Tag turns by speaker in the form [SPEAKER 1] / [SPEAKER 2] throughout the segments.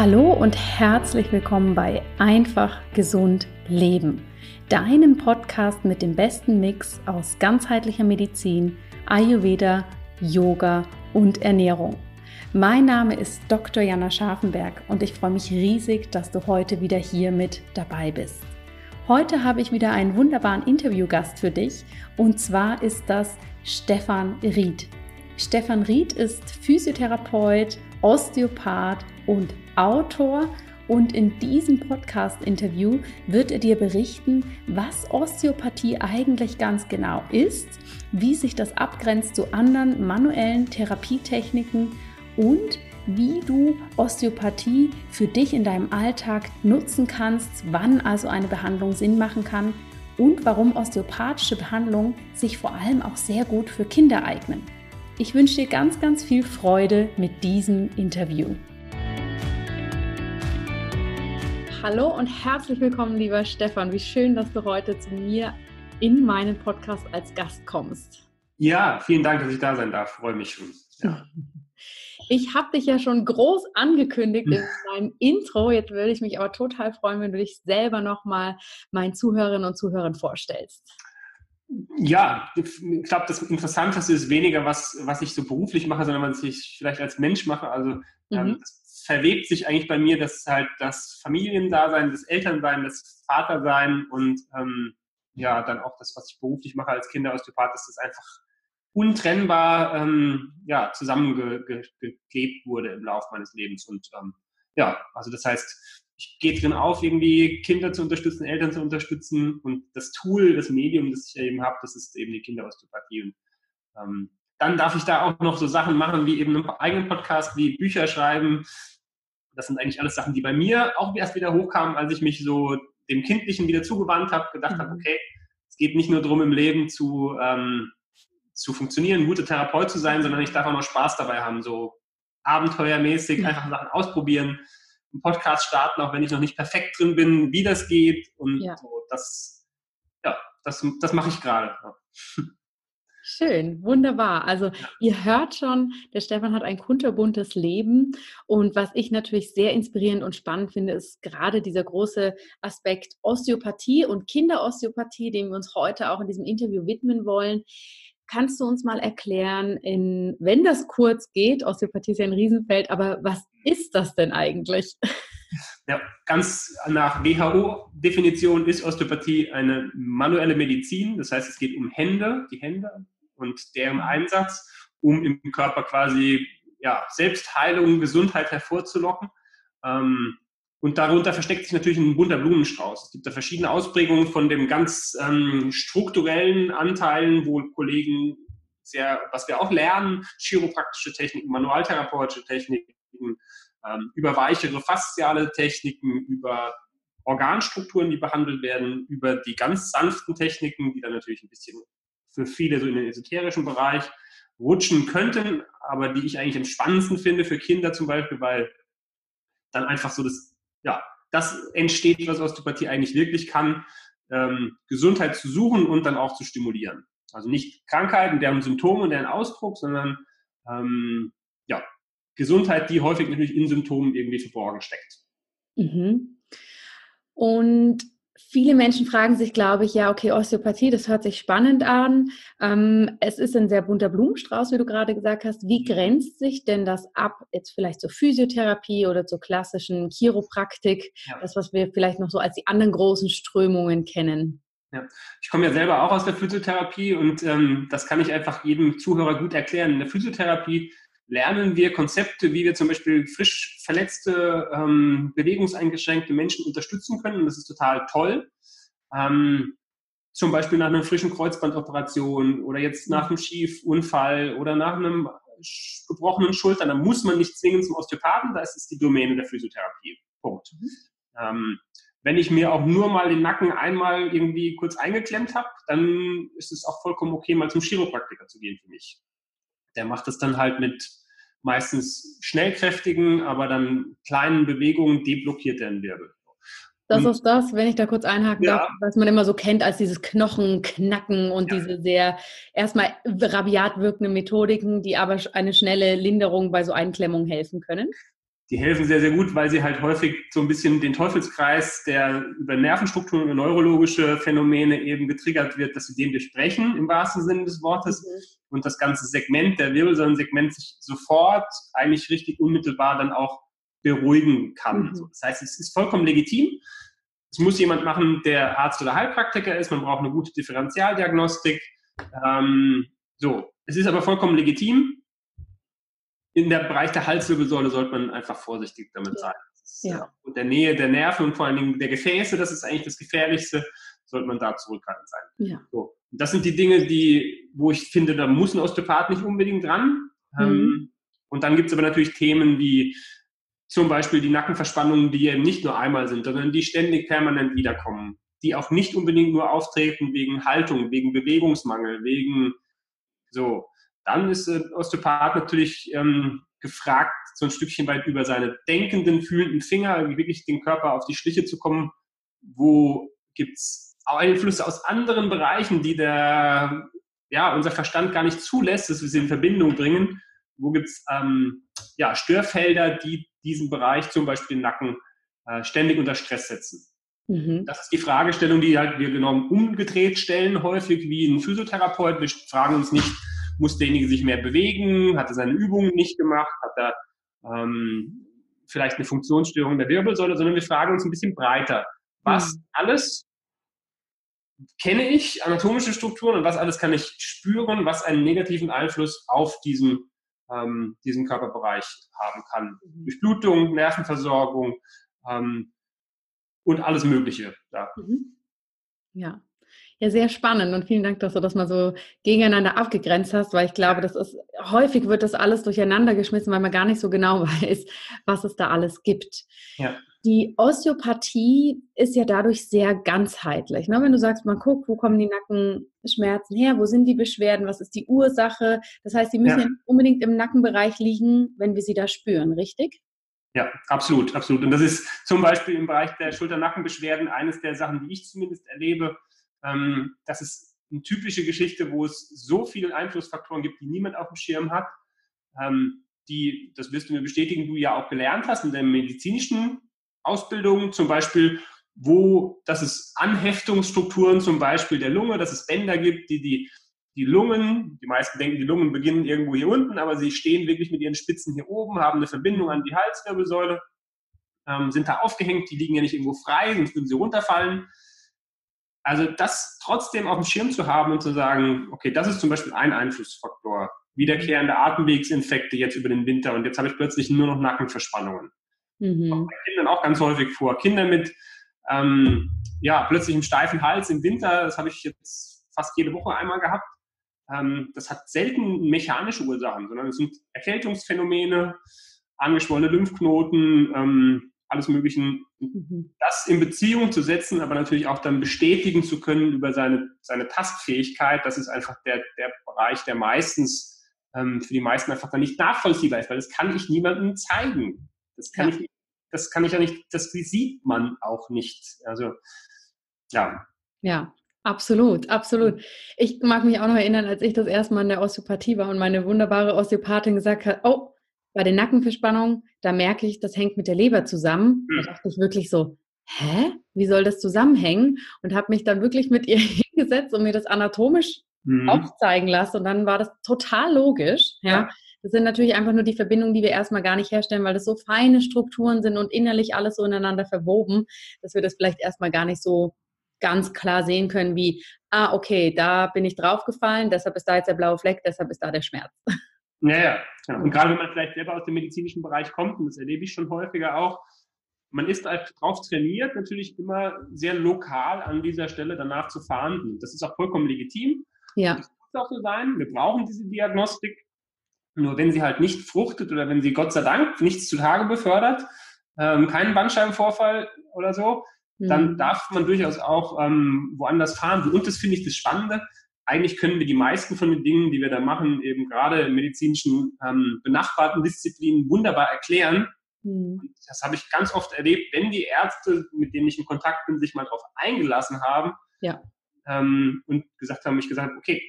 [SPEAKER 1] Hallo und herzlich willkommen bei Einfach Gesund Leben, deinem Podcast mit dem besten Mix aus ganzheitlicher Medizin, Ayurveda, Yoga und Ernährung. Mein Name ist Dr. Jana Scharfenberg und ich freue mich riesig, dass du heute wieder hier mit dabei bist. Heute habe ich wieder einen wunderbaren Interviewgast für dich und zwar ist das Stefan Ried. Stefan Ried ist Physiotherapeut, Osteopath und Autor und in diesem Podcast-Interview wird er dir berichten, was Osteopathie eigentlich ganz genau ist, wie sich das abgrenzt zu anderen manuellen Therapietechniken und wie du Osteopathie für dich in deinem Alltag nutzen kannst, wann also eine Behandlung Sinn machen kann und warum osteopathische Behandlungen sich vor allem auch sehr gut für Kinder eignen. Ich wünsche dir ganz, ganz viel Freude mit diesem Interview. Hallo und herzlich willkommen, lieber Stefan. Wie schön, dass du heute zu mir in meinen Podcast als Gast kommst.
[SPEAKER 2] Ja, vielen Dank, dass ich da sein darf. Freue mich schon. Ja.
[SPEAKER 1] Ich habe dich ja schon groß angekündigt in meinem Intro. Jetzt würde ich mich aber total freuen, wenn du dich selber nochmal meinen Zuhörerinnen und Zuhörern vorstellst.
[SPEAKER 2] Ja, ich glaube, das Interessanteste ist weniger, was, was ich so beruflich mache, sondern was ich vielleicht als Mensch mache. Also ähm, mhm. das verwebt sich eigentlich bei mir, dass halt das Familiendasein, das Elternsein, das Vatersein und ähm, ja, dann auch das, was ich beruflich mache als Kinderosteopath, dass das einfach untrennbar ähm, ja, zusammengeklebt wurde im Laufe meines Lebens. Und ähm, ja, also das heißt, ich gehe drin auf, irgendwie Kinder zu unterstützen, Eltern zu unterstützen und das Tool, das Medium, das ich eben habe, das ist eben die Kinderosteopathie. Und ähm, dann darf ich da auch noch so Sachen machen wie eben einen eigenen Podcast, wie Bücher schreiben, das sind eigentlich alles Sachen, die bei mir auch erst wieder hochkamen, als ich mich so dem Kindlichen wieder zugewandt habe, gedacht mhm. habe, okay, es geht nicht nur darum, im Leben zu, ähm, zu funktionieren, ein guter Therapeut zu sein, sondern ich darf auch noch Spaß dabei haben, so abenteuermäßig, mhm. einfach Sachen ausprobieren, einen Podcast starten, auch wenn ich noch nicht perfekt drin bin, wie das geht und ja. so, das, ja, das, das mache ich gerade.
[SPEAKER 1] Schön, wunderbar. Also ihr hört schon, der Stefan hat ein kunterbuntes Leben und was ich natürlich sehr inspirierend und spannend finde, ist gerade dieser große Aspekt Osteopathie und Kinderosteopathie, dem wir uns heute auch in diesem Interview widmen wollen. Kannst du uns mal erklären, in, wenn das kurz geht, Osteopathie ist ja ein Riesenfeld, aber was ist das denn eigentlich?
[SPEAKER 2] Ja, ganz nach WHO-Definition ist Osteopathie eine manuelle Medizin. Das heißt, es geht um Hände, die Hände, und deren. Einsatz, um im Körper quasi ja, Selbstheilung, Gesundheit hervorzulocken. Ähm, und darunter versteckt sich natürlich ein bunter Blumenstrauß. Es gibt da verschiedene Ausprägungen von dem ganz ähm, strukturellen Anteilen, wo Kollegen sehr, was wir auch lernen, chiropraktische Techniken, manualtherapeutische Techniken, ähm, über weichere fasziale Techniken, über Organstrukturen, die behandelt werden, über die ganz sanften Techniken, die dann natürlich ein bisschen für viele so in den esoterischen Bereich rutschen könnten, aber die ich eigentlich am spannendsten finde für Kinder zum Beispiel, weil dann einfach so das, ja, das entsteht, was Osteopathie eigentlich wirklich kann, ähm, Gesundheit zu suchen und dann auch zu stimulieren. Also nicht Krankheiten, deren Symptome und deren Ausdruck, sondern ähm, ja, Gesundheit, die häufig natürlich in Symptomen irgendwie verborgen steckt.
[SPEAKER 1] Mhm. Und Viele Menschen fragen sich, glaube ich, ja, okay, Osteopathie, das hört sich spannend an. Ähm, es ist ein sehr bunter Blumenstrauß, wie du gerade gesagt hast. Wie grenzt sich denn das ab, jetzt vielleicht zur Physiotherapie oder zur klassischen Chiropraktik, ja. das, was wir vielleicht noch so als die anderen großen Strömungen kennen?
[SPEAKER 2] Ja. Ich komme ja selber auch aus der Physiotherapie und ähm, das kann ich einfach jedem Zuhörer gut erklären. In der Physiotherapie lernen wir Konzepte, wie wir zum Beispiel frisch verletzte, ähm, bewegungseingeschränkte Menschen unterstützen können. Und das ist total toll. Ähm, zum Beispiel nach einer frischen Kreuzbandoperation oder jetzt nach einem Schiefunfall oder nach einem gebrochenen Schultern. Da muss man nicht zwingend zum Osteopathen, da ist es die Domäne der Physiotherapie. Punkt. Ähm, wenn ich mir auch nur mal den Nacken einmal irgendwie kurz eingeklemmt habe, dann ist es auch vollkommen okay, mal zum Chiropraktiker zu gehen für mich. Der macht es dann halt mit meistens schnellkräftigen, aber dann kleinen Bewegungen deblockiert er den Wirbel.
[SPEAKER 1] Das ist das, wenn ich da kurz einhaken ja. darf, was man immer so kennt als dieses Knochenknacken und ja. diese sehr erstmal rabiat wirkenden Methodiken, die aber eine schnelle Linderung bei so Einklemmungen helfen können.
[SPEAKER 2] Die helfen sehr, sehr gut, weil sie halt häufig so ein bisschen den Teufelskreis, der über Nervenstrukturen und neurologische Phänomene eben getriggert wird, dass sie den durchbrechen im wahrsten Sinne des Wortes mhm. und das ganze Segment, der Wirbelsäulensegment sich sofort eigentlich richtig unmittelbar dann auch beruhigen kann. Mhm. Das heißt, es ist vollkommen legitim. Es muss jemand machen, der Arzt oder Heilpraktiker ist. Man braucht eine gute Differentialdiagnostik. Ähm, so, es ist aber vollkommen legitim in der Bereich der Halswirbelsäule sollte man einfach vorsichtig damit sein. Ist, ja. Äh, und der Nähe der Nerven und vor allen Dingen der Gefäße, das ist eigentlich das Gefährlichste, sollte man da zurückhaltend sein. Ja. So. Das sind die Dinge, die, wo ich finde, da muss ein Osteopath nicht unbedingt dran. Mhm. Ähm, und dann gibt es aber natürlich Themen wie zum Beispiel die Nackenverspannungen, die eben nicht nur einmal sind, sondern die ständig permanent wiederkommen, die auch nicht unbedingt nur auftreten wegen Haltung, wegen Bewegungsmangel, wegen so. Dann ist äh, Osteopath natürlich ähm, gefragt, so ein Stückchen weit über seine denkenden, fühlenden Finger, wirklich den Körper auf die Schliche zu kommen. Wo gibt es Einflüsse aus anderen Bereichen, die der, ja, unser Verstand gar nicht zulässt, dass wir sie in Verbindung bringen? Wo gibt es ähm, ja, Störfelder, die diesen Bereich, zum Beispiel den Nacken, äh, ständig unter Stress setzen? Mhm. Das ist die Fragestellung, die halt wir genommen umgedreht stellen, häufig wie ein Physiotherapeut. Wir fragen uns nicht, muss derjenige sich mehr bewegen, hat er seine Übungen nicht gemacht, hat er ähm, vielleicht eine Funktionsstörung der Wirbelsäule, sondern wir fragen uns ein bisschen breiter. Was mhm. alles kenne ich, anatomische Strukturen und was alles kann ich spüren, was einen negativen Einfluss auf diesen, ähm, diesen Körperbereich haben kann. Mhm. Durchblutung, Nervenversorgung ähm, und alles Mögliche.
[SPEAKER 1] Ja. Mhm. ja. Ja, sehr spannend und vielen Dank, dass du das mal so gegeneinander abgegrenzt hast, weil ich glaube, das ist häufig wird das alles durcheinander geschmissen, weil man gar nicht so genau weiß, was es da alles gibt. Ja. Die Osteopathie ist ja dadurch sehr ganzheitlich. Ne? Wenn du sagst, man guckt, wo kommen die Nackenschmerzen her, wo sind die Beschwerden, was ist die Ursache? Das heißt, die müssen ja. ja unbedingt im Nackenbereich liegen, wenn wir sie da spüren, richtig?
[SPEAKER 2] Ja, absolut, absolut. Und das ist zum Beispiel im Bereich der Schulter-Nackenbeschwerden eines der Sachen, die ich zumindest erlebe, ähm, das ist eine typische Geschichte, wo es so viele Einflussfaktoren gibt, die niemand auf dem Schirm hat, ähm, die, das wirst du mir bestätigen, du ja auch gelernt hast in der medizinischen Ausbildung, zum Beispiel, wo, dass es Anheftungsstrukturen zum Beispiel der Lunge, dass es Bänder gibt, die die, die Lungen, die meisten denken, die Lungen beginnen irgendwo hier unten, aber sie stehen wirklich mit ihren Spitzen hier oben, haben eine Verbindung an die Halswirbelsäule, ähm, sind da aufgehängt, die liegen ja nicht irgendwo frei, sonst würden sie runterfallen. Also das trotzdem auf dem Schirm zu haben und zu sagen, okay, das ist zum Beispiel ein Einflussfaktor. Wiederkehrende Atemwegsinfekte jetzt über den Winter und jetzt habe ich plötzlich nur noch Nackenverspannungen. Mhm. Auch bei Kindern auch ganz häufig vor. Kinder mit ähm, ja, plötzlich einem steifen Hals im Winter, das habe ich jetzt fast jede Woche einmal gehabt. Ähm, das hat selten mechanische Ursachen, sondern es sind Erkältungsphänomene, angeschwollene Lymphknoten, ähm, alles Möglichen, mhm. das in Beziehung zu setzen, aber natürlich auch dann bestätigen zu können über seine, seine Tastfähigkeit, das ist einfach der, der Bereich, der meistens ähm, für die meisten einfach dann nicht nachvollziehbar ist, weil das kann ich niemandem zeigen. Das kann ja. ich das kann ich ja nicht, das sieht man auch nicht. Also, ja.
[SPEAKER 1] Ja, Absolut, absolut. Ich mag mich auch noch erinnern, als ich das erste Mal in der Osteopathie war und meine wunderbare Osteopathin gesagt hat, oh, bei den Nackenverspannungen, da merke ich, das hängt mit der Leber zusammen. Da hm. dachte ich wirklich so, hä? Wie soll das zusammenhängen? Und habe mich dann wirklich mit ihr hingesetzt und mir das anatomisch mhm. aufzeigen lassen. Und dann war das total logisch. Ja. ja. Das sind natürlich einfach nur die Verbindungen, die wir erstmal gar nicht herstellen, weil das so feine Strukturen sind und innerlich alles so ineinander verwoben, dass wir das vielleicht erstmal gar nicht so ganz klar sehen können, wie, ah, okay, da bin ich draufgefallen, deshalb ist da jetzt der blaue Fleck, deshalb ist da der Schmerz.
[SPEAKER 2] Ja, ja. Und gerade wenn man vielleicht selber aus dem medizinischen Bereich kommt, und das erlebe ich schon häufiger auch, man ist darauf trainiert, natürlich immer sehr lokal an dieser Stelle danach zu verhandeln. Das ist auch vollkommen legitim. Ja. Das muss auch so sein. Wir brauchen diese Diagnostik. Nur wenn sie halt nicht fruchtet oder wenn sie Gott sei Dank nichts zutage befördert, ähm, keinen Bandscheibenvorfall oder so, mhm. dann darf man durchaus auch ähm, woanders fahren. Und das finde ich das Spannende eigentlich können wir die meisten von den Dingen, die wir da machen, eben gerade in medizinischen ähm, benachbarten Disziplinen wunderbar erklären. Mhm. Das habe ich ganz oft erlebt, wenn die Ärzte, mit denen ich in Kontakt bin, sich mal darauf eingelassen haben ja. ähm, und gesagt haben, ich gesagt, okay,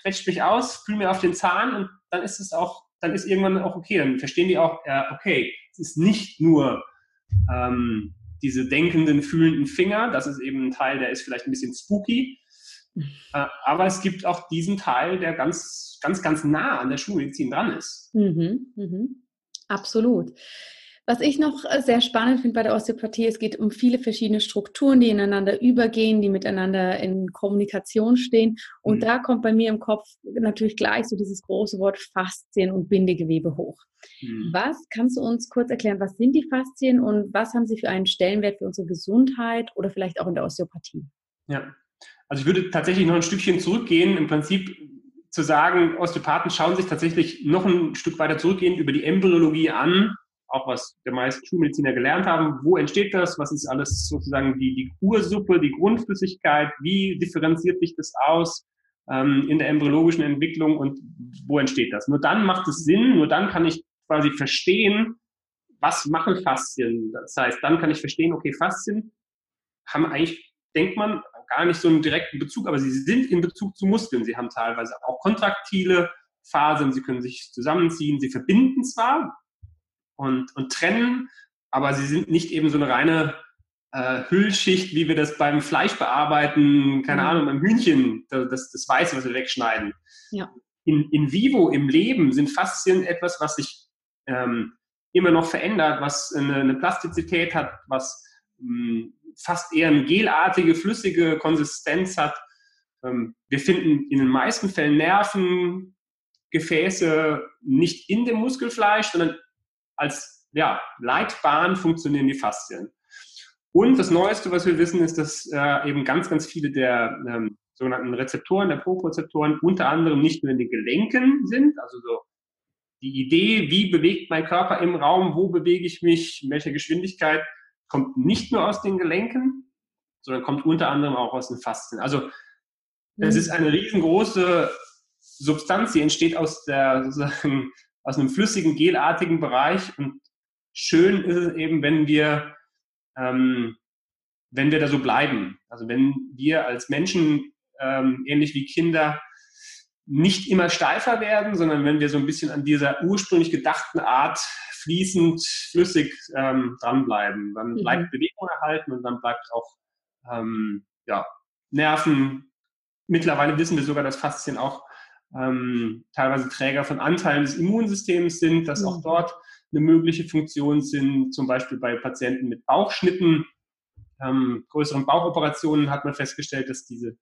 [SPEAKER 2] quetscht mich aus, fühl mir auf den Zahn und dann ist es auch, dann ist irgendwann auch okay, dann verstehen die auch, äh, okay, Es ist nicht nur ähm, diese denkenden, fühlenden Finger, das ist eben ein Teil, der ist vielleicht ein bisschen spooky, aber es gibt auch diesen Teil, der ganz, ganz, ganz nah an der Schulmedizin dran ist.
[SPEAKER 1] Mhm, mhm. Absolut. Was ich noch äh, sehr spannend finde bei der Osteopathie, es geht um viele verschiedene Strukturen, die ineinander übergehen, die miteinander in Kommunikation stehen. Und mhm. da kommt bei mir im Kopf natürlich gleich so dieses große Wort Faszien und Bindegewebe hoch. Mhm. Was kannst du uns kurz erklären, was sind die Faszien und was haben sie für einen Stellenwert für unsere Gesundheit oder vielleicht auch in der Osteopathie?
[SPEAKER 2] Ja, also ich würde tatsächlich noch ein Stückchen zurückgehen, im Prinzip zu sagen, Osteopathen schauen sich tatsächlich noch ein Stück weiter zurückgehend über die Embryologie an auch was der meisten Schulmediziner gelernt haben. Wo entsteht das? Was ist alles sozusagen die, die Ursuppe, die Grundflüssigkeit? Wie differenziert sich das aus ähm, in der embryologischen Entwicklung und wo entsteht das? Nur dann macht es Sinn, nur dann kann ich quasi verstehen, was machen Faszien. Das heißt, dann kann ich verstehen, okay, Faszien haben eigentlich, denkt man, gar nicht so einen direkten Bezug, aber sie sind in Bezug zu Muskeln. Sie haben teilweise auch kontraktile Phasen, sie können sich zusammenziehen, sie verbinden zwar, und, und trennen, aber sie sind nicht eben so eine reine äh, Hüllschicht, wie wir das beim Fleisch bearbeiten, keine mhm. Ahnung, beim Hühnchen, das, das Weiße, was wir wegschneiden. Ja. In, in vivo, im Leben, sind Faszien etwas, was sich ähm, immer noch verändert, was eine, eine Plastizität hat, was mh, hm, fast eher eine gelartige, flüssige Konsistenz hat. Ähm, wir finden in den meisten Fällen Nerven, Gefäße nicht in dem Muskelfleisch, sondern als ja, Leitbahn funktionieren die Faszien. Und das Neueste, was wir wissen, ist, dass äh, eben ganz, ganz viele der ähm, sogenannten Rezeptoren, der Proprozeptoren, unter anderem nicht nur in den Gelenken sind, also so die Idee, wie bewegt mein Körper im Raum, wo bewege ich mich, in welcher Geschwindigkeit, kommt nicht nur aus den Gelenken, sondern kommt unter anderem auch aus den Faszien. Also es mhm. ist eine riesengroße Substanz, die entsteht aus der sozusagen aus einem flüssigen, gelartigen Bereich. Und schön ist es eben, wenn wir, ähm, wenn wir da so bleiben. Also wenn wir als Menschen, ähm, ähnlich wie Kinder, nicht immer steifer werden, sondern wenn wir so ein bisschen an dieser ursprünglich gedachten Art fließend, flüssig ähm, dranbleiben, dann mhm. bleibt Bewegung erhalten und dann bleibt auch ähm, ja, Nerven. Mittlerweile wissen wir sogar, dass Faszien auch ähm, teilweise Träger von Anteilen des Immunsystems sind, dass mhm. auch dort eine mögliche Funktion sind, zum Beispiel bei Patienten mit Bauchschnitten, ähm, größeren Bauchoperationen hat man festgestellt, dass diese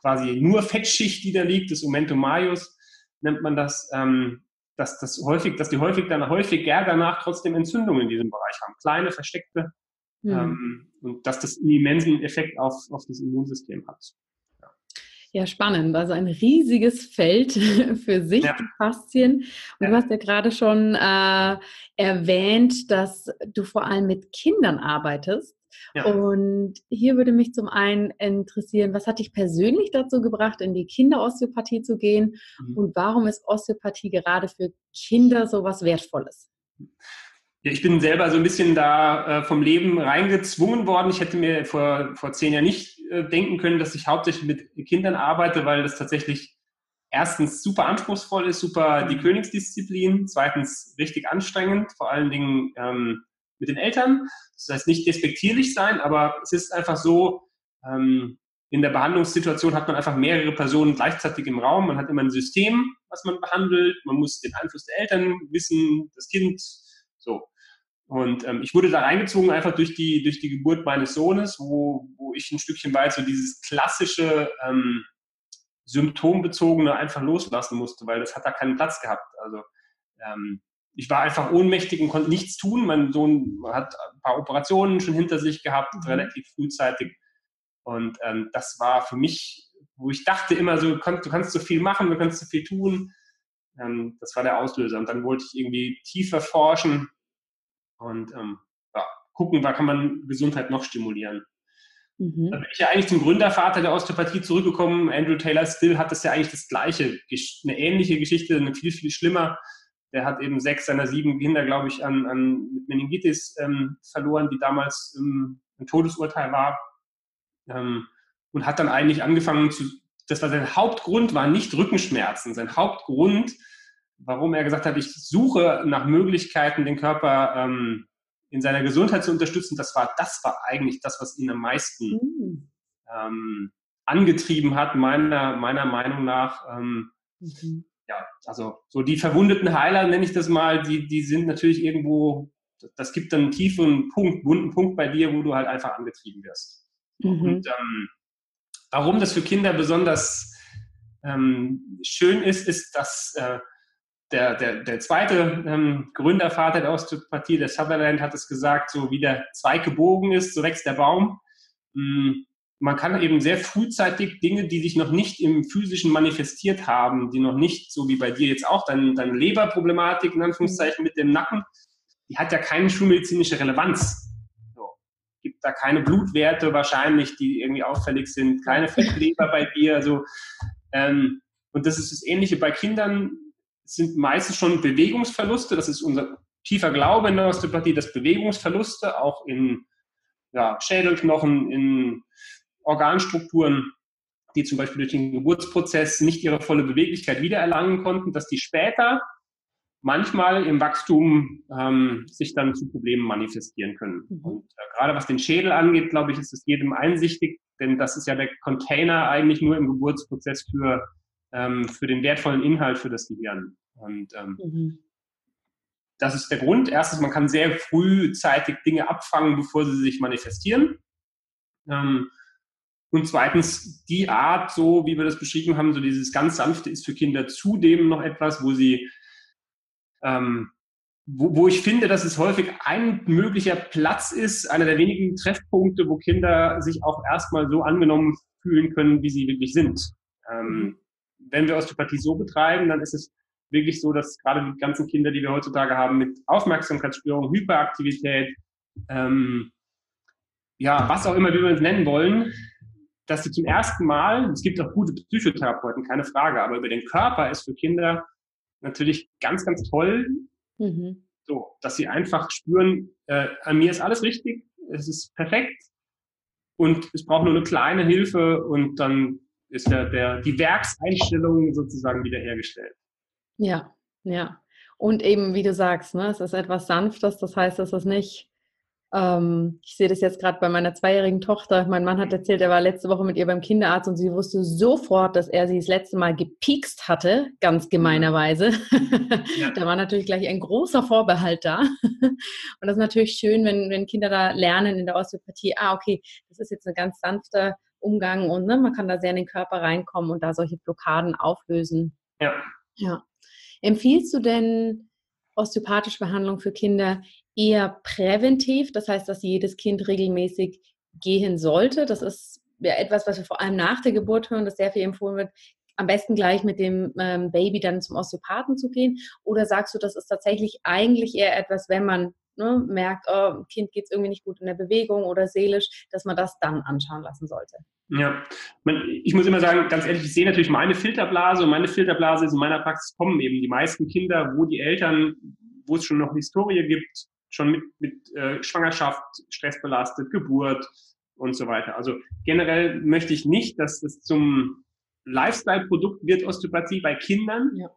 [SPEAKER 2] quasi nur Fettschicht, die da liegt, das Omentum majus, nennt man das, ähm, dass das häufig, dass die häufig dann häufig danach trotzdem Entzündungen in diesem Bereich haben, kleine versteckte, mhm. ähm, und dass das einen immensen Effekt auf, auf das Immunsystem hat.
[SPEAKER 1] Ja, spannend. Also ein riesiges Feld für sich, ja. die Faszien. Und ja. du hast ja gerade schon äh, erwähnt, dass du vor allem mit Kindern arbeitest. Ja. Und hier würde mich zum einen interessieren, was hat dich persönlich dazu gebracht, in die Kinderosteopathie zu gehen? Mhm. Und warum ist Osteopathie gerade für Kinder so was Wertvolles?
[SPEAKER 2] Ja, ich bin selber so ein bisschen da äh, vom Leben reingezwungen worden. Ich hätte mir vor, vor zehn Jahren nicht äh, denken können, dass ich hauptsächlich mit Kindern arbeite, weil das tatsächlich erstens super anspruchsvoll ist, super die mhm. Königsdisziplin, zweitens richtig anstrengend, vor allen Dingen ähm, mit den Eltern. Das heißt nicht despektierlich sein, aber es ist einfach so, ähm, in der Behandlungssituation hat man einfach mehrere Personen gleichzeitig im Raum. Man hat immer ein System, was man behandelt. Man muss den Einfluss der Eltern wissen, das Kind. So. Und ähm, ich wurde da reingezogen einfach durch die, durch die Geburt meines Sohnes, wo, wo ich ein Stückchen weit so dieses klassische ähm, symptombezogene einfach loslassen musste, weil das hat da keinen Platz gehabt. Also ähm, ich war einfach ohnmächtig und konnte nichts tun. Mein Sohn hat ein paar Operationen schon hinter sich gehabt, mhm. relativ frühzeitig. Und ähm, das war für mich, wo ich dachte immer so, du kannst, du kannst so viel machen, du kannst so viel tun. Ähm, das war der Auslöser. Und dann wollte ich irgendwie tiefer forschen und ähm, ja, gucken, da kann man Gesundheit noch stimulieren. Mhm. Da bin ich ja eigentlich zum Gründervater der Osteopathie zurückgekommen. Andrew Taylor Still hat das ja eigentlich das gleiche, eine ähnliche Geschichte, eine viel, viel schlimmer. Der hat eben sechs seiner sieben Kinder, glaube ich, an, an mit Meningitis ähm, verloren, die damals ähm, ein Todesurteil war. Ähm, und hat dann eigentlich angefangen zu, das war sein Hauptgrund, war nicht Rückenschmerzen. Sein Hauptgrund warum er gesagt hat, ich suche nach Möglichkeiten, den Körper ähm, in seiner Gesundheit zu unterstützen. Das war, das war eigentlich das, was ihn am meisten mhm. ähm, angetrieben hat, meiner, meiner Meinung nach. Ähm, mhm. Ja, also so die verwundeten Heiler, nenne ich das mal, die, die sind natürlich irgendwo, das gibt dann einen tiefen Punkt, wunden Punkt bei dir, wo du halt einfach angetrieben wirst. Mhm. Und ähm, warum das für Kinder besonders ähm, schön ist, ist, dass äh, der, der, der zweite ähm, Gründervater der Osteopathie, der Sutherland, hat es gesagt, so wie der Zweig gebogen ist, so wächst der Baum. Mhm man kann eben sehr frühzeitig Dinge, die sich noch nicht im physischen manifestiert haben, die noch nicht, so wie bei dir jetzt auch, deine, deine Leberproblematik in Anführungszeichen mit dem Nacken, die hat ja keine schulmedizinische Relevanz. Da keine Blutwerte wahrscheinlich, die irgendwie auffällig sind, keine Fettleber bei dir. So. Ähm, und das ist das Ähnliche bei Kindern, sind meistens schon Bewegungsverluste. Das ist unser tiefer Glaube in der Osteopathie, dass Bewegungsverluste auch in ja, Schädelknochen, in Organstrukturen, die zum Beispiel durch den Geburtsprozess nicht ihre volle Beweglichkeit wiedererlangen konnten, dass die später manchmal im Wachstum ähm, sich dann zu Problemen manifestieren können. Mhm. Und äh, gerade was den Schädel angeht, glaube ich, ist es jedem einsichtig, denn das ist ja der Container eigentlich nur im Geburtsprozess für, ähm, für den wertvollen Inhalt für das Gehirn. Und ähm, mhm. das ist der Grund. Erstens, man kann sehr frühzeitig Dinge abfangen, bevor sie sich manifestieren. Ähm, und zweitens, die Art, so wie wir das beschrieben haben, so dieses ganz sanfte ist für Kinder zudem noch etwas, wo sie, ähm, wo, wo ich finde, dass es häufig ein möglicher Platz ist, einer der wenigen Treffpunkte, wo Kinder sich auch erstmal so angenommen fühlen können, wie sie wirklich sind. Ähm, wenn wir Osteopathie so betreiben, dann ist es wirklich so, dass gerade die ganzen Kinder, die wir heutzutage haben, mit Aufmerksamkeitsstörung, Hyperaktivität, ähm, ja, was auch immer wir es nennen wollen, dass sie zum ersten Mal, es gibt auch gute Psychotherapeuten, keine Frage, aber über den Körper ist für Kinder natürlich ganz, ganz toll, mhm. so, dass sie einfach spüren, äh, an mir ist alles richtig, es ist perfekt und es braucht nur eine kleine Hilfe und dann ist der, der, die Werkseinstellung sozusagen wiederhergestellt.
[SPEAKER 1] Ja, ja. Und eben, wie du sagst, ne, es ist etwas Sanftes, das heißt, es ist nicht ähm, ich sehe das jetzt gerade bei meiner zweijährigen Tochter. Mein Mann hat erzählt, er war letzte Woche mit ihr beim Kinderarzt und sie wusste sofort, dass er sie das letzte Mal gepiekst hatte, ganz mhm. gemeinerweise. Ja. da war natürlich gleich ein großer Vorbehalt da. und das ist natürlich schön, wenn, wenn Kinder da lernen in der Osteopathie, ah, okay, das ist jetzt ein ganz sanfter Umgang und ne, man kann da sehr in den Körper reinkommen und da solche Blockaden auflösen.
[SPEAKER 2] Ja.
[SPEAKER 1] Ja. Empfiehlst du denn osteopathische Behandlung für Kinder eher präventiv, das heißt, dass jedes Kind regelmäßig gehen sollte. Das ist ja etwas, was wir vor allem nach der Geburt hören, dass sehr viel empfohlen wird, am besten gleich mit dem ähm, Baby dann zum Osteopathen zu gehen? Oder sagst du, das ist tatsächlich eigentlich eher etwas, wenn man ne, merkt, oh, Kind geht es irgendwie nicht gut in der Bewegung oder seelisch, dass man das dann anschauen lassen sollte?
[SPEAKER 2] Ja, ich muss immer sagen, ganz ehrlich, ich sehe natürlich meine Filterblase und meine Filterblase ist in meiner Praxis kommen eben die meisten Kinder, wo die Eltern, wo es schon noch Historie gibt, schon mit, mit äh, Schwangerschaft, stressbelastet, Geburt und so weiter. Also generell möchte ich nicht, dass es zum Lifestyle-Produkt wird Osteopathie bei Kindern, ja.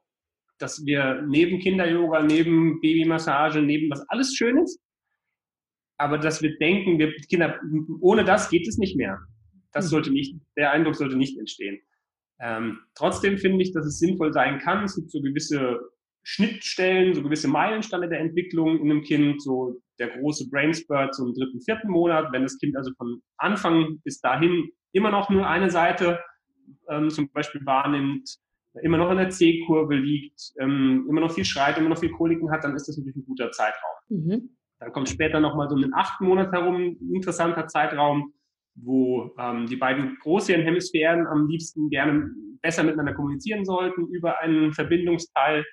[SPEAKER 2] dass wir neben Kinder-Yoga, neben Babymassage, neben was alles Schönes, aber dass wir denken, wir Kinder, ohne das geht es nicht mehr. Das hm. sollte nicht, der Eindruck sollte nicht entstehen. Ähm, trotzdem finde ich, dass es sinnvoll sein kann. Es gibt so gewisse Schnittstellen, so gewisse Meilensteine der Entwicklung in einem Kind, so der große Brainspurt zum dritten, vierten Monat, wenn das Kind also von Anfang bis dahin immer noch nur eine Seite ähm, zum Beispiel wahrnimmt, immer noch in der C-Kurve liegt, ähm, immer noch viel schreit, immer noch viel Koliken hat, dann ist das natürlich ein guter Zeitraum. Mhm. Dann kommt später nochmal so um den achten Monat herum ein interessanter Zeitraum, wo ähm, die beiden Großhirnhemisphären am liebsten gerne besser miteinander kommunizieren sollten über einen Verbindungsteil,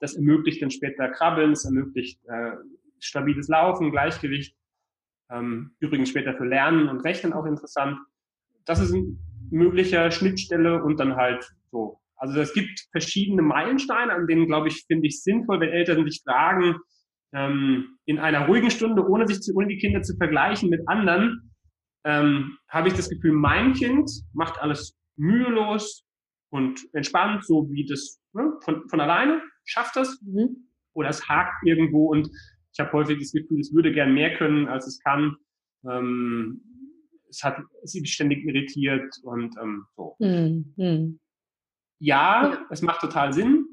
[SPEAKER 2] das ermöglicht dann später Krabbeln, es ermöglicht äh, stabiles Laufen, Gleichgewicht. Ähm, übrigens später für Lernen und Rechnen auch interessant. Das ist ein möglicher Schnittstelle und dann halt so. Also es gibt verschiedene Meilensteine, an denen, glaube ich, finde ich sinnvoll, wenn Eltern sich fragen, ähm, in einer ruhigen Stunde, ohne sich zu, ohne die Kinder zu vergleichen mit anderen, ähm, habe ich das Gefühl, mein Kind macht alles mühelos und entspannt, so wie das ne, von, von alleine schafft das mhm. oder es hakt irgendwo und ich habe häufig das Gefühl, es würde gern mehr können, als es kann. Ähm, es hat sie ständig irritiert und ähm, so. Mhm. Ja, ja, es macht total Sinn,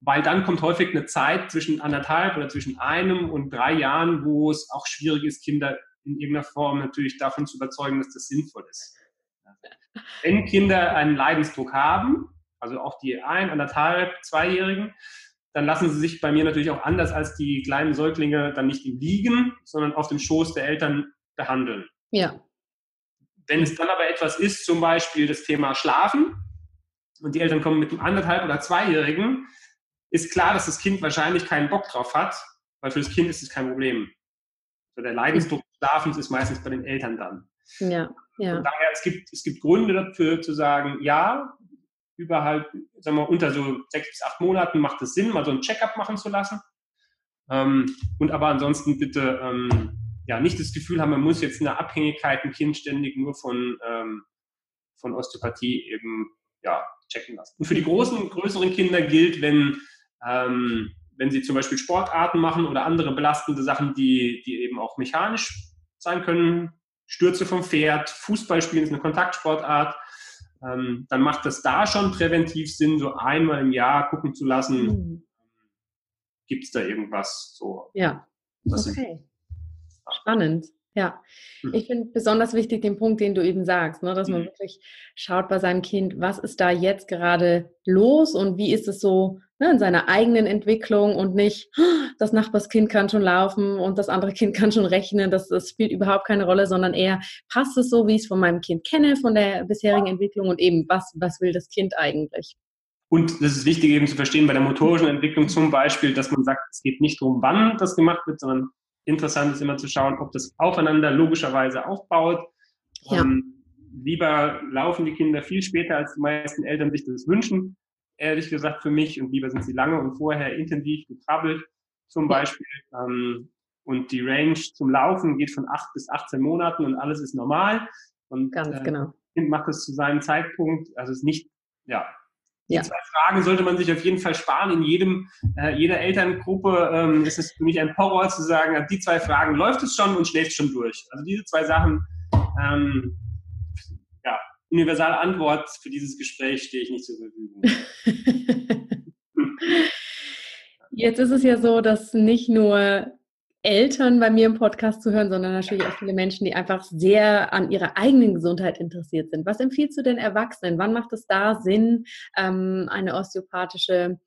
[SPEAKER 2] weil dann kommt häufig eine Zeit zwischen anderthalb oder zwischen einem und drei Jahren, wo es auch schwierig ist, Kinder in irgendeiner Form natürlich davon zu überzeugen, dass das sinnvoll ist. Wenn Kinder einen Leidensdruck haben, also auch die ein, anderthalb, zweijährigen, dann lassen sie sich bei mir natürlich auch anders als die kleinen Säuglinge dann nicht im Liegen, sondern auf dem Schoß der Eltern behandeln.
[SPEAKER 1] Ja.
[SPEAKER 2] Wenn es dann aber etwas ist, zum Beispiel das Thema Schlafen, und die Eltern kommen mit einem anderthalb oder zweijährigen, ist klar, dass das Kind wahrscheinlich keinen Bock drauf hat, weil für das Kind ist es kein Problem. So der Leidensdruck des Schlafens ist meistens bei den Eltern dann.
[SPEAKER 1] Ja, ja.
[SPEAKER 2] Von daher, es gibt, es gibt Gründe dafür zu sagen, ja, überhalb, sagen wir, unter so sechs bis acht Monaten macht es Sinn, mal so ein Checkup machen zu lassen. Ähm, und aber ansonsten bitte ähm, ja nicht das Gefühl haben, man muss jetzt eine Abhängigkeit ein Kind ständig nur von, ähm, von Osteopathie eben ja, checken lassen. Und für die großen, größeren Kinder gilt, wenn, ähm, wenn sie zum Beispiel Sportarten machen oder andere belastende Sachen, die, die eben auch mechanisch sein können, Stürze vom Pferd, Fußball spielen ist eine Kontaktsportart, ähm, dann macht das da schon präventiv Sinn, so einmal im Jahr gucken zu lassen, mhm. gibt es da irgendwas so.
[SPEAKER 1] Ja, okay. Spannend. Ja, hm. ich finde besonders wichtig den Punkt, den du eben sagst, ne, dass man mhm. wirklich schaut bei seinem Kind, was ist da jetzt gerade los und wie ist es so ne, in seiner eigenen Entwicklung und nicht, das Nachbarskind kann schon laufen und das andere Kind kann schon rechnen, das, das spielt überhaupt keine Rolle, sondern eher passt es so, wie ich es von meinem Kind kenne, von der bisherigen Entwicklung und eben, was, was will das Kind eigentlich?
[SPEAKER 2] Und das ist wichtig eben zu verstehen bei der motorischen Entwicklung zum Beispiel, dass man sagt, es geht nicht darum, wann das gemacht wird, sondern interessant ist immer zu schauen, ob das aufeinander logischerweise aufbaut. Ja. Ähm, lieber laufen die Kinder viel später, als die meisten Eltern sich das wünschen, ehrlich gesagt für mich. Und lieber sind sie lange und vorher intensiv gekrabbelt, zum Beispiel. Ähm, und die Range zum Laufen geht von 8 bis 18 Monaten und alles ist normal. Und
[SPEAKER 1] Ganz äh, genau.
[SPEAKER 2] Kind macht es zu seinem Zeitpunkt, also es ist nicht, ja, die ja. zwei Fragen sollte man sich auf jeden Fall sparen. In jedem, äh, jeder Elterngruppe ähm, ist es für mich ein Horror zu sagen, die zwei Fragen läuft es schon und schläft schon durch. Also diese zwei Sachen, ähm, ja, universale Antwort für dieses Gespräch stehe ich nicht zur Verfügung.
[SPEAKER 1] Jetzt ist es ja so, dass nicht nur Eltern bei mir im Podcast zu hören, sondern natürlich auch viele Menschen, die einfach sehr an ihrer eigenen Gesundheit interessiert sind. Was empfiehlst du den Erwachsenen? Wann macht es da Sinn, ähm, eine osteopathische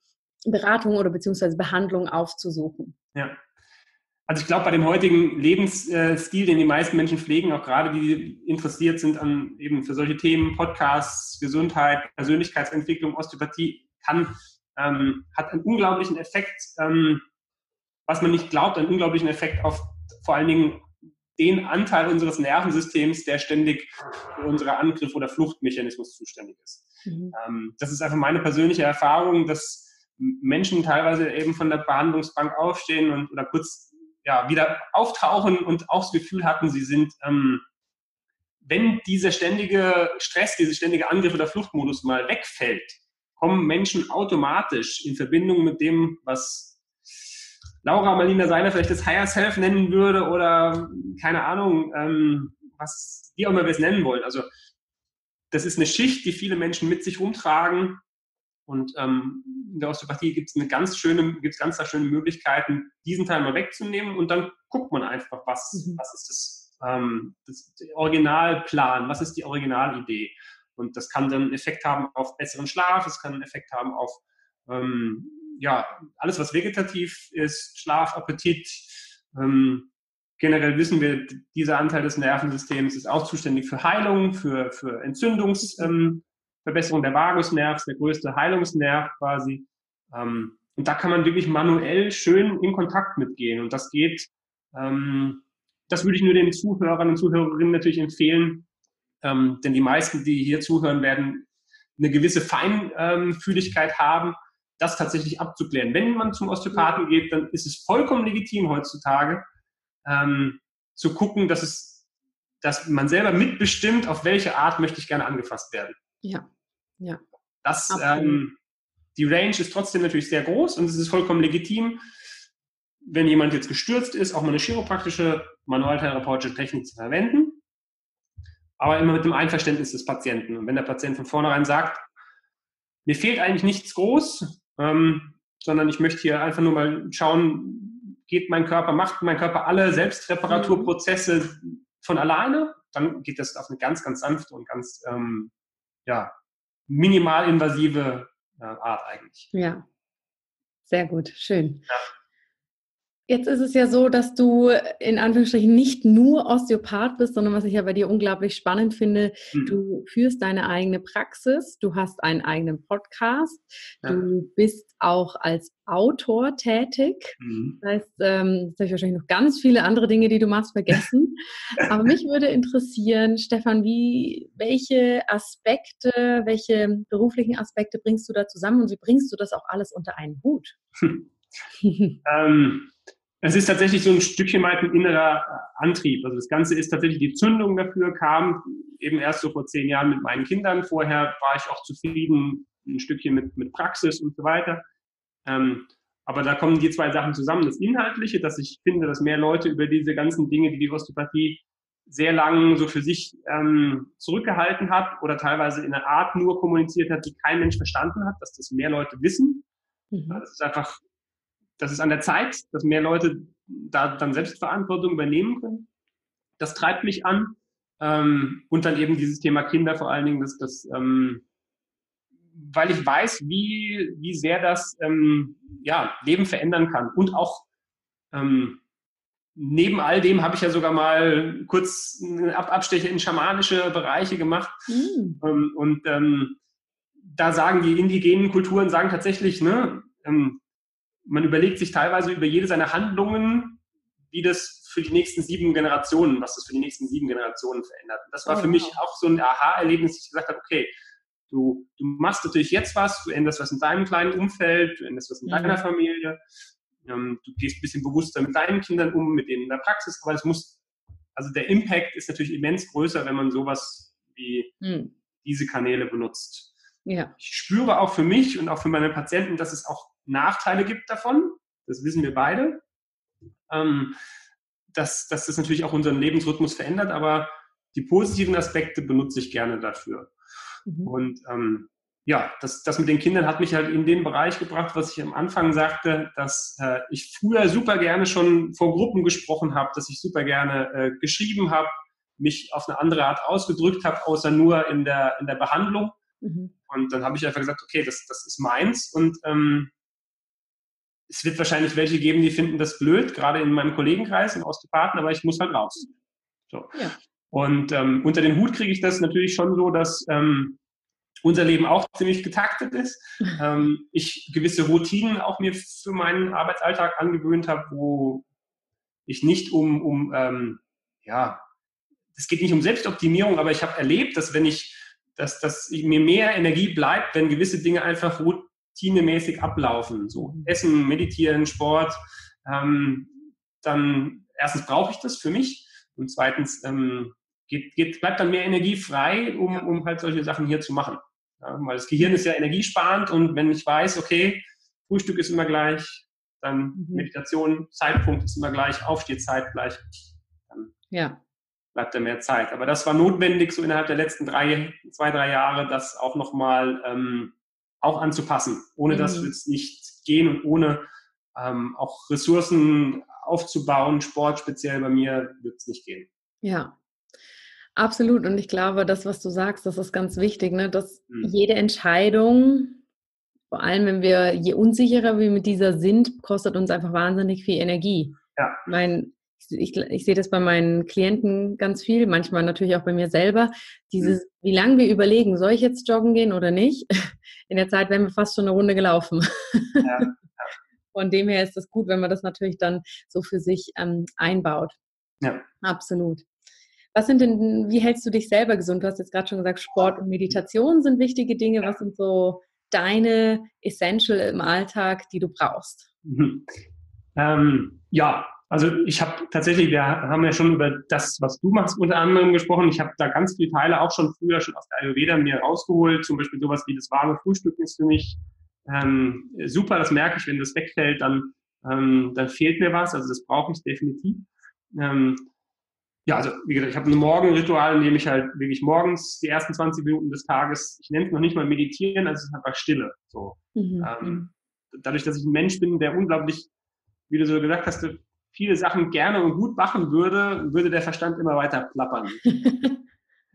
[SPEAKER 1] Beratung oder beziehungsweise Behandlung aufzusuchen?
[SPEAKER 2] Ja. Also ich glaube, bei dem heutigen Lebensstil, den die meisten Menschen pflegen, auch gerade die interessiert sind an eben für solche Themen, Podcasts, Gesundheit, Persönlichkeitsentwicklung, Osteopathie, kann, ähm, hat einen unglaublichen Effekt, ähm, was man nicht glaubt, einen unglaublichen Effekt auf vor allen Dingen den Anteil unseres Nervensystems, der ständig für unsere Angriff- oder Fluchtmechanismus zuständig ist. Mhm. Ähm, das ist einfach meine persönliche Erfahrung, dass Menschen teilweise eben von der Behandlungsbank aufstehen und oder kurz ja, wieder auftauchen und auch das Gefühl hatten, sie sind, ähm, wenn dieser ständige Stress, dieser ständige Angriff- oder Fluchtmodus mal wegfällt, kommen Menschen automatisch in Verbindung mit dem, was Laura Marlina Seiler vielleicht das Higher Self nennen würde oder keine Ahnung, ähm, was, wie auch immer wir es nennen wollen. Also das ist eine Schicht, die viele Menschen mit sich rumtragen. Und ähm, in der Osteopathie gibt es eine ganz schöne, gibt es ganz schöne Möglichkeiten, diesen Teil mal wegzunehmen und dann guckt man einfach, was, mhm. was ist das, ähm, das Originalplan, was ist die Originalidee. Und das kann dann einen Effekt haben auf besseren Schlaf, es kann einen Effekt haben auf ähm, ja, alles, was vegetativ ist, Schlaf, Appetit, ähm, generell wissen wir, dieser Anteil des Nervensystems ist auch zuständig für Heilung, für, für Entzündungsverbesserung ähm, der Vagusnervs, der größte Heilungsnerv quasi. Ähm, und da kann man wirklich manuell schön in Kontakt mitgehen. Und das geht, ähm, das würde ich nur den Zuhörern und Zuhörerinnen natürlich empfehlen, ähm, denn die meisten, die hier zuhören, werden eine gewisse Feinfühligkeit haben das tatsächlich abzuklären. Wenn man zum Osteopathen geht, dann ist es vollkommen legitim heutzutage ähm, zu gucken, dass es, dass man selber mitbestimmt, auf welche Art möchte ich gerne angefasst werden.
[SPEAKER 1] Ja, ja.
[SPEAKER 2] Das, ähm, die Range ist trotzdem natürlich sehr groß und es ist vollkommen legitim, wenn jemand jetzt gestürzt ist, auch mal eine chiropraktische, manualtherapeutische Technik zu verwenden. Aber immer mit dem Einverständnis des Patienten. Und wenn der Patient von vornherein sagt, mir fehlt eigentlich nichts groß, ähm, sondern ich möchte hier einfach nur mal schauen, geht mein Körper, macht mein Körper alle Selbstreparaturprozesse von alleine, dann geht das auf eine ganz, ganz sanfte und ganz ähm, ja, minimalinvasive äh, Art eigentlich.
[SPEAKER 1] Ja, sehr gut, schön. Ja. Jetzt ist es ja so, dass du in Anführungsstrichen nicht nur Osteopath bist, sondern was ich ja bei dir unglaublich spannend finde, mhm. du führst deine eigene Praxis, du hast einen eigenen Podcast, ja. du bist auch als Autor tätig. Mhm. Das heißt, ähm, jetzt habe ich wahrscheinlich noch ganz viele andere Dinge, die du machst, vergessen. Aber mich würde interessieren, Stefan, wie, welche Aspekte, welche beruflichen Aspekte bringst du da zusammen und wie bringst du das auch alles unter einen Hut?
[SPEAKER 2] ähm, es ist tatsächlich so ein Stückchen weit ein innerer Antrieb. Also das Ganze ist tatsächlich die Zündung dafür, kam eben erst so vor zehn Jahren mit meinen Kindern. Vorher war ich auch zufrieden, ein Stückchen mit, mit Praxis und so weiter. Ähm, aber da kommen die zwei Sachen zusammen. Das Inhaltliche, dass ich finde, dass mehr Leute über diese ganzen Dinge, die die Osteopathie sehr lang so für sich ähm, zurückgehalten hat oder teilweise in einer Art nur kommuniziert hat, die kein Mensch verstanden hat, dass das mehr Leute wissen. Mhm. Das ist einfach das ist an der Zeit, dass mehr Leute da dann Selbstverantwortung übernehmen können. Das treibt mich an. Ähm, und dann eben dieses Thema Kinder vor allen Dingen, dass das, ähm, weil ich weiß, wie, wie sehr das ähm, ja, Leben verändern kann. Und auch ähm, neben all dem habe ich ja sogar mal kurz eine Ab Abstecher in schamanische Bereiche gemacht. Mhm. Und ähm, da sagen die indigenen Kulturen, sagen tatsächlich, ne, ähm, man überlegt sich teilweise über jede seiner Handlungen, wie das für die nächsten sieben Generationen, was das für die nächsten sieben Generationen verändert. Und das war oh, für mich auch so ein Aha-Erlebnis, dass ich gesagt habe, okay, du, du machst natürlich jetzt was, du änderst was in deinem kleinen Umfeld, du änderst was in mhm. deiner Familie, ähm, du gehst ein bisschen bewusster mit deinen Kindern um, mit denen in der Praxis, aber es muss, also der Impact ist natürlich immens größer, wenn man sowas wie mhm. diese Kanäle benutzt. Ja. Ich spüre auch für mich und auch für meine Patienten, dass es auch Nachteile gibt davon. Das wissen wir beide. Ähm, dass, dass das natürlich auch unseren Lebensrhythmus verändert, aber die positiven Aspekte benutze ich gerne dafür. Mhm. Und ähm, ja, das, das mit den Kindern hat mich halt in den Bereich gebracht, was ich am Anfang sagte, dass äh, ich früher super gerne schon vor Gruppen gesprochen habe, dass ich super gerne äh, geschrieben habe, mich auf eine andere Art ausgedrückt habe, außer nur in der, in der Behandlung. Mhm. Und dann habe ich einfach gesagt, okay, das, das ist meins und ähm, es wird wahrscheinlich welche geben, die finden das blöd, gerade in meinem Kollegenkreis, in Osteopathen, aber ich muss halt raus. So. Ja. Und ähm, unter den Hut kriege ich das natürlich schon so, dass ähm, unser Leben auch ziemlich getaktet ist. ähm, ich gewisse Routinen auch mir für meinen Arbeitsalltag angewöhnt habe, wo ich nicht um, um ähm, ja, es geht nicht um Selbstoptimierung, aber ich habe erlebt, dass wenn ich, dass, dass mir mehr Energie bleibt, wenn gewisse Dinge einfach routinemäßig ablaufen. So. Essen, Meditieren, Sport. Ähm, dann erstens brauche ich das für mich und zweitens ähm, geht, geht, bleibt dann mehr Energie frei, um, um halt solche Sachen hier zu machen. Ja, weil das Gehirn ist ja energiesparend und wenn ich weiß, okay, Frühstück ist immer gleich, dann mhm. Meditation, Zeitpunkt ist immer gleich, Aufstehzeit gleich, dann ja. bleibt da mehr Zeit. Aber das war notwendig, so innerhalb der letzten drei, zwei, drei Jahre, das auch nochmal ähm, auch anzupassen. Ohne mhm. das wird es nicht gehen und ohne ähm, auch Ressourcen aufzubauen, Sport speziell bei mir, wird es nicht gehen.
[SPEAKER 1] Ja, absolut. Und ich glaube, das, was du sagst, das ist ganz wichtig, ne? dass mhm. jede Entscheidung, vor allem wenn wir, je unsicherer wir mit dieser sind, kostet uns einfach wahnsinnig viel Energie. Ja. Mein, ich, ich, sehe das bei meinen Klienten ganz viel, manchmal natürlich auch bei mir selber. Dieses, mhm. wie lange wir überlegen, soll ich jetzt joggen gehen oder nicht? In der Zeit wären wir fast schon eine Runde gelaufen. Ja. Von dem her ist es gut, wenn man das natürlich dann so für sich ähm, einbaut. Ja. Absolut. Was sind denn, wie hältst du dich selber gesund? Du hast jetzt gerade schon gesagt, Sport und Meditation sind wichtige Dinge. Was sind so deine Essential im Alltag, die du brauchst?
[SPEAKER 2] Mhm. Ähm, ja, also ich habe tatsächlich, wir haben ja schon über das, was du machst, unter anderem gesprochen. Ich habe da ganz viele Teile auch schon früher schon aus der Ayurveda mir rausgeholt. Zum Beispiel sowas wie das warme Frühstück ist für mich ähm, super, das merke ich, wenn das wegfällt, dann, ähm, dann fehlt mir was, also das brauche ich definitiv. Ähm, ja, also wie gesagt, ich habe ein Morgenritual, in dem ich halt wirklich morgens die ersten 20 Minuten des Tages, ich nenne es noch nicht mal meditieren, also es ist einfach Stille. So. Mhm. Ähm, mhm. dadurch, dass ich ein Mensch bin, der unglaublich, wie du so gesagt hast, viele Sachen gerne und gut machen würde, würde der Verstand immer weiter plappern.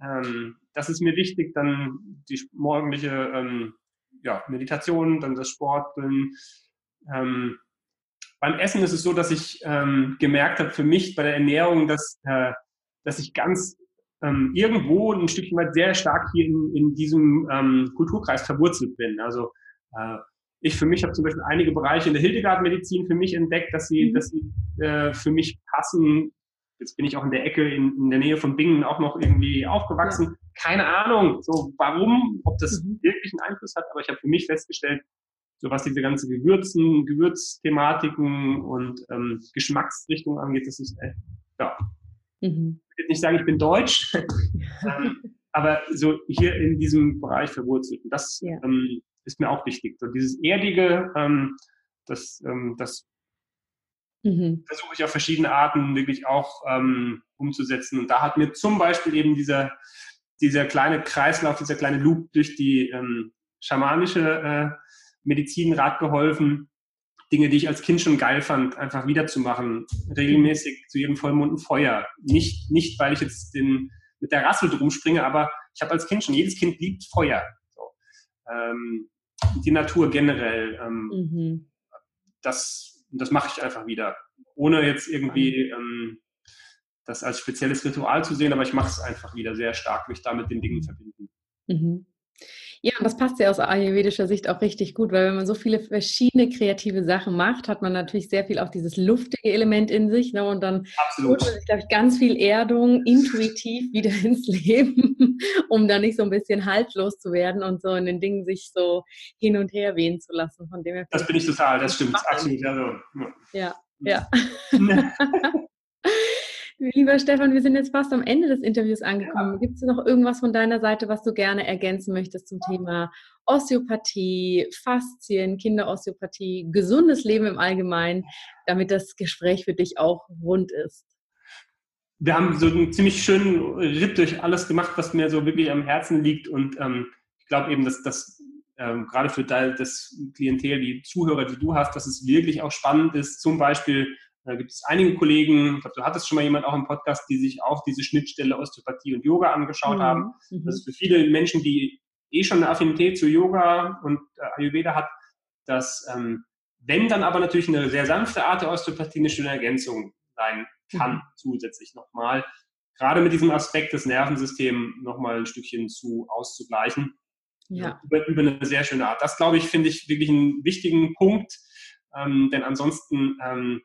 [SPEAKER 2] ähm, das ist mir wichtig, dann die morgendliche ähm, ja, Meditation, dann das Sporten. Ähm, beim Essen ist es so, dass ich ähm, gemerkt habe für mich bei der Ernährung, dass, äh, dass ich ganz ähm, irgendwo ein Stückchen weit sehr stark hier in, in diesem ähm, Kulturkreis verwurzelt bin. Also äh, ich für mich habe zum Beispiel einige Bereiche in der Hildegard-Medizin für mich entdeckt, dass sie, mhm. dass sie äh, für mich passen. Jetzt bin ich auch in der Ecke in, in der Nähe von Bingen auch noch irgendwie aufgewachsen. Ja. Keine Ahnung, so warum, ob das mhm. wirklich einen Einfluss hat, aber ich habe für mich festgestellt, so was diese ganze Gewürzen, Gewürzthematiken und ähm, Geschmacksrichtung angeht, das ist echt, ja. Mhm. Ich will nicht sagen, ich bin deutsch, ähm, aber so hier in diesem Bereich verwurzelt. Und das ja. ähm, ist mir auch wichtig. So dieses Erdige, ähm, das, ähm, das mhm. versuche ich auf verschiedene Arten wirklich auch ähm, umzusetzen. Und da hat mir zum Beispiel eben dieser, dieser kleine Kreislauf, dieser kleine Loop durch die ähm, schamanische äh, Medizinrat geholfen, Dinge, die ich als Kind schon geil fand, einfach wiederzumachen. Regelmäßig zu jedem Vollmond ein Feuer. Nicht, nicht, weil ich jetzt den, mit der Rassel drum springe, aber ich habe als Kind schon, jedes Kind liebt Feuer. Ähm, die Natur generell. Ähm, mhm. Das, das mache ich einfach wieder. Ohne jetzt irgendwie ähm, das als spezielles Ritual zu sehen, aber ich mache es einfach wieder sehr stark, mich da mit den Dingen verbinden.
[SPEAKER 1] Mhm. Ja, und das passt ja aus ayurvedischer Sicht auch richtig gut, weil wenn man so viele verschiedene kreative Sachen macht, hat man natürlich sehr viel auch dieses luftige Element in sich. Ne? Und dann holt man sich, glaube ich, ganz viel Erdung intuitiv wieder ins Leben, um dann nicht so ein bisschen haltlos zu werden und so in den Dingen sich so hin und her wehen zu lassen. Von dem her
[SPEAKER 2] das bin ich total, das stimmt, absolut. Also,
[SPEAKER 1] ja, ja. ja. Lieber Stefan, wir sind jetzt fast am Ende des Interviews angekommen. Ja. Gibt es noch irgendwas von deiner Seite, was du gerne ergänzen möchtest zum Thema Osteopathie, Faszien, Kinderosteopathie, gesundes Leben im Allgemeinen, damit das Gespräch für dich auch rund ist?
[SPEAKER 2] Wir haben so einen ziemlich schönen Ritt durch alles gemacht, was mir so wirklich am Herzen liegt. Und ähm, ich glaube eben, dass das ähm, gerade für das Klientel, die Zuhörer, die du hast, dass es wirklich auch spannend ist, zum Beispiel da gibt es einige Kollegen, ich glaube, du hattest schon mal jemand auch im Podcast, die sich auch diese Schnittstelle Osteopathie und Yoga angeschaut mhm. haben. Mhm. Das ist für viele Menschen, die eh schon eine Affinität zu Yoga und äh, Ayurveda hat, dass ähm, wenn dann aber natürlich eine sehr sanfte Art der Osteopathie eine schöne Ergänzung sein kann, mhm. zusätzlich nochmal, gerade mit diesem Aspekt des Nervensystems nochmal ein Stückchen zu auszugleichen. Ja. Über, über eine sehr schöne Art. Das, glaube ich, finde ich wirklich einen wichtigen Punkt, ähm, denn ansonsten ähm,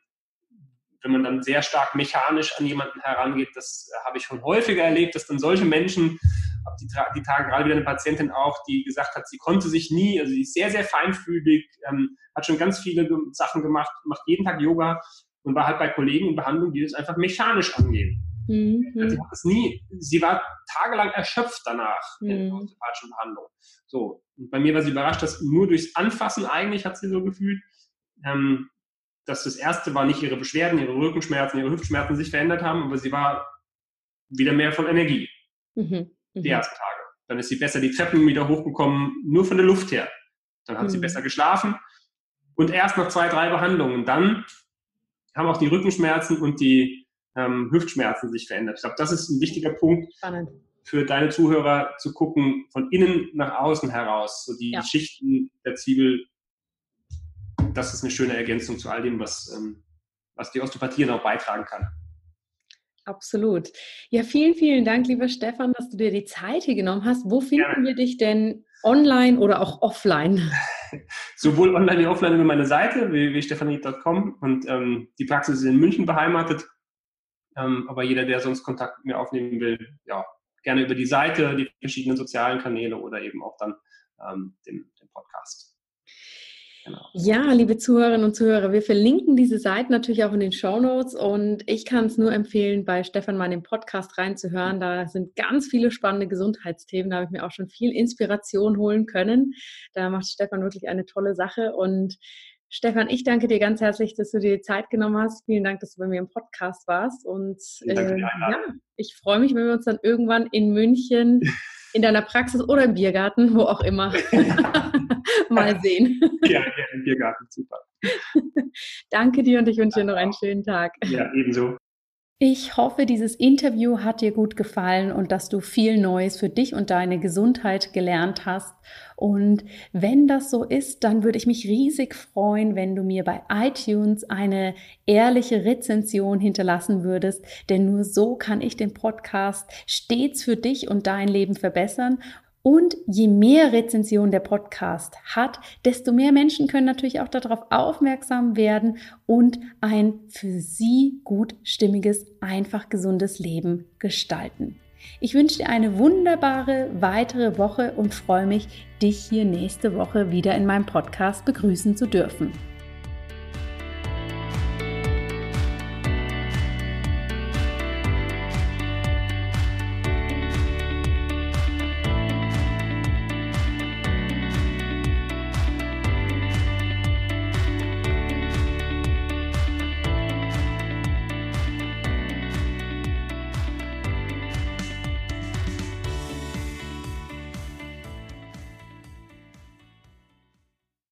[SPEAKER 2] wenn man dann sehr stark mechanisch an jemanden herangeht, das äh, habe ich schon häufiger erlebt, dass dann solche Menschen, habe die, die Tage gerade wieder eine Patientin auch, die gesagt hat, sie konnte sich nie, also sie ist sehr, sehr feinfühlig, ähm, hat schon ganz viele Sachen gemacht, macht jeden Tag Yoga und war halt bei Kollegen in Behandlung, die das einfach mechanisch angehen. Mhm. Sie hat es nie, sie war tagelang erschöpft danach mhm. in der osteopathischen Behandlung. So, und bei mir war sie überrascht, dass nur durchs Anfassen eigentlich hat sie so gefühlt, ähm, dass das erste war nicht ihre Beschwerden, ihre Rückenschmerzen, ihre Hüftschmerzen sich verändert haben, aber sie war wieder mehr von Energie. Mhm. Mhm. Die ersten Tage. Dann ist sie besser die Treppen wieder hochgekommen, nur von der Luft her. Dann hat mhm. sie besser geschlafen. Und erst nach zwei, drei Behandlungen, dann haben auch die Rückenschmerzen und die ähm, Hüftschmerzen sich verändert. Ich glaube, das ist ein wichtiger Punkt Spannend. für deine Zuhörer zu gucken, von innen nach außen heraus, so die ja. Schichten der Zwiebel das ist eine schöne Ergänzung zu all dem, was, ähm, was die Osteopathie auch beitragen kann.
[SPEAKER 1] Absolut. Ja, vielen, vielen Dank, lieber Stefan, dass du dir die Zeit hier genommen hast. Wo finden Gerne. wir dich denn online oder auch offline?
[SPEAKER 2] Sowohl online wie offline über meine Seite www.stefanie.com und ähm, die Praxis ist in München beheimatet. Ähm, aber jeder, der sonst Kontakt mit mir aufnehmen will, ja, gerne über die Seite, die verschiedenen sozialen Kanäle oder eben auch dann ähm, den, den Podcast.
[SPEAKER 1] Genau. Ja, liebe Zuhörerinnen und Zuhörer, wir verlinken diese Seiten natürlich auch in den Show Notes und ich kann es nur empfehlen, bei Stefan mal in den Podcast reinzuhören. Da sind ganz viele spannende Gesundheitsthemen. Da habe ich mir auch schon viel Inspiration holen können. Da macht Stefan wirklich eine tolle Sache und Stefan, ich danke dir ganz herzlich, dass du dir die Zeit genommen hast. Vielen Dank, dass du bei mir im Podcast warst. Und äh, ja, ich freue mich, wenn wir uns dann irgendwann in München in deiner Praxis oder im Biergarten, wo auch immer, mal sehen.
[SPEAKER 2] Ja, ja, im Biergarten, super.
[SPEAKER 1] Danke dir und ich wünsche dir noch einen schönen Tag.
[SPEAKER 2] Ja, ebenso.
[SPEAKER 1] Ich hoffe, dieses Interview hat dir gut gefallen und dass du viel Neues für dich und deine Gesundheit gelernt hast. Und wenn das so ist, dann würde ich mich riesig freuen, wenn du mir bei iTunes eine ehrliche Rezension hinterlassen würdest, denn nur so kann ich den Podcast stets für dich und dein Leben verbessern und je mehr Rezension der Podcast hat, desto mehr Menschen können natürlich auch darauf aufmerksam werden und ein für sie gut stimmiges, einfach gesundes Leben gestalten. Ich wünsche dir eine wunderbare weitere Woche und freue mich, dich hier nächste Woche wieder in meinem Podcast begrüßen zu dürfen.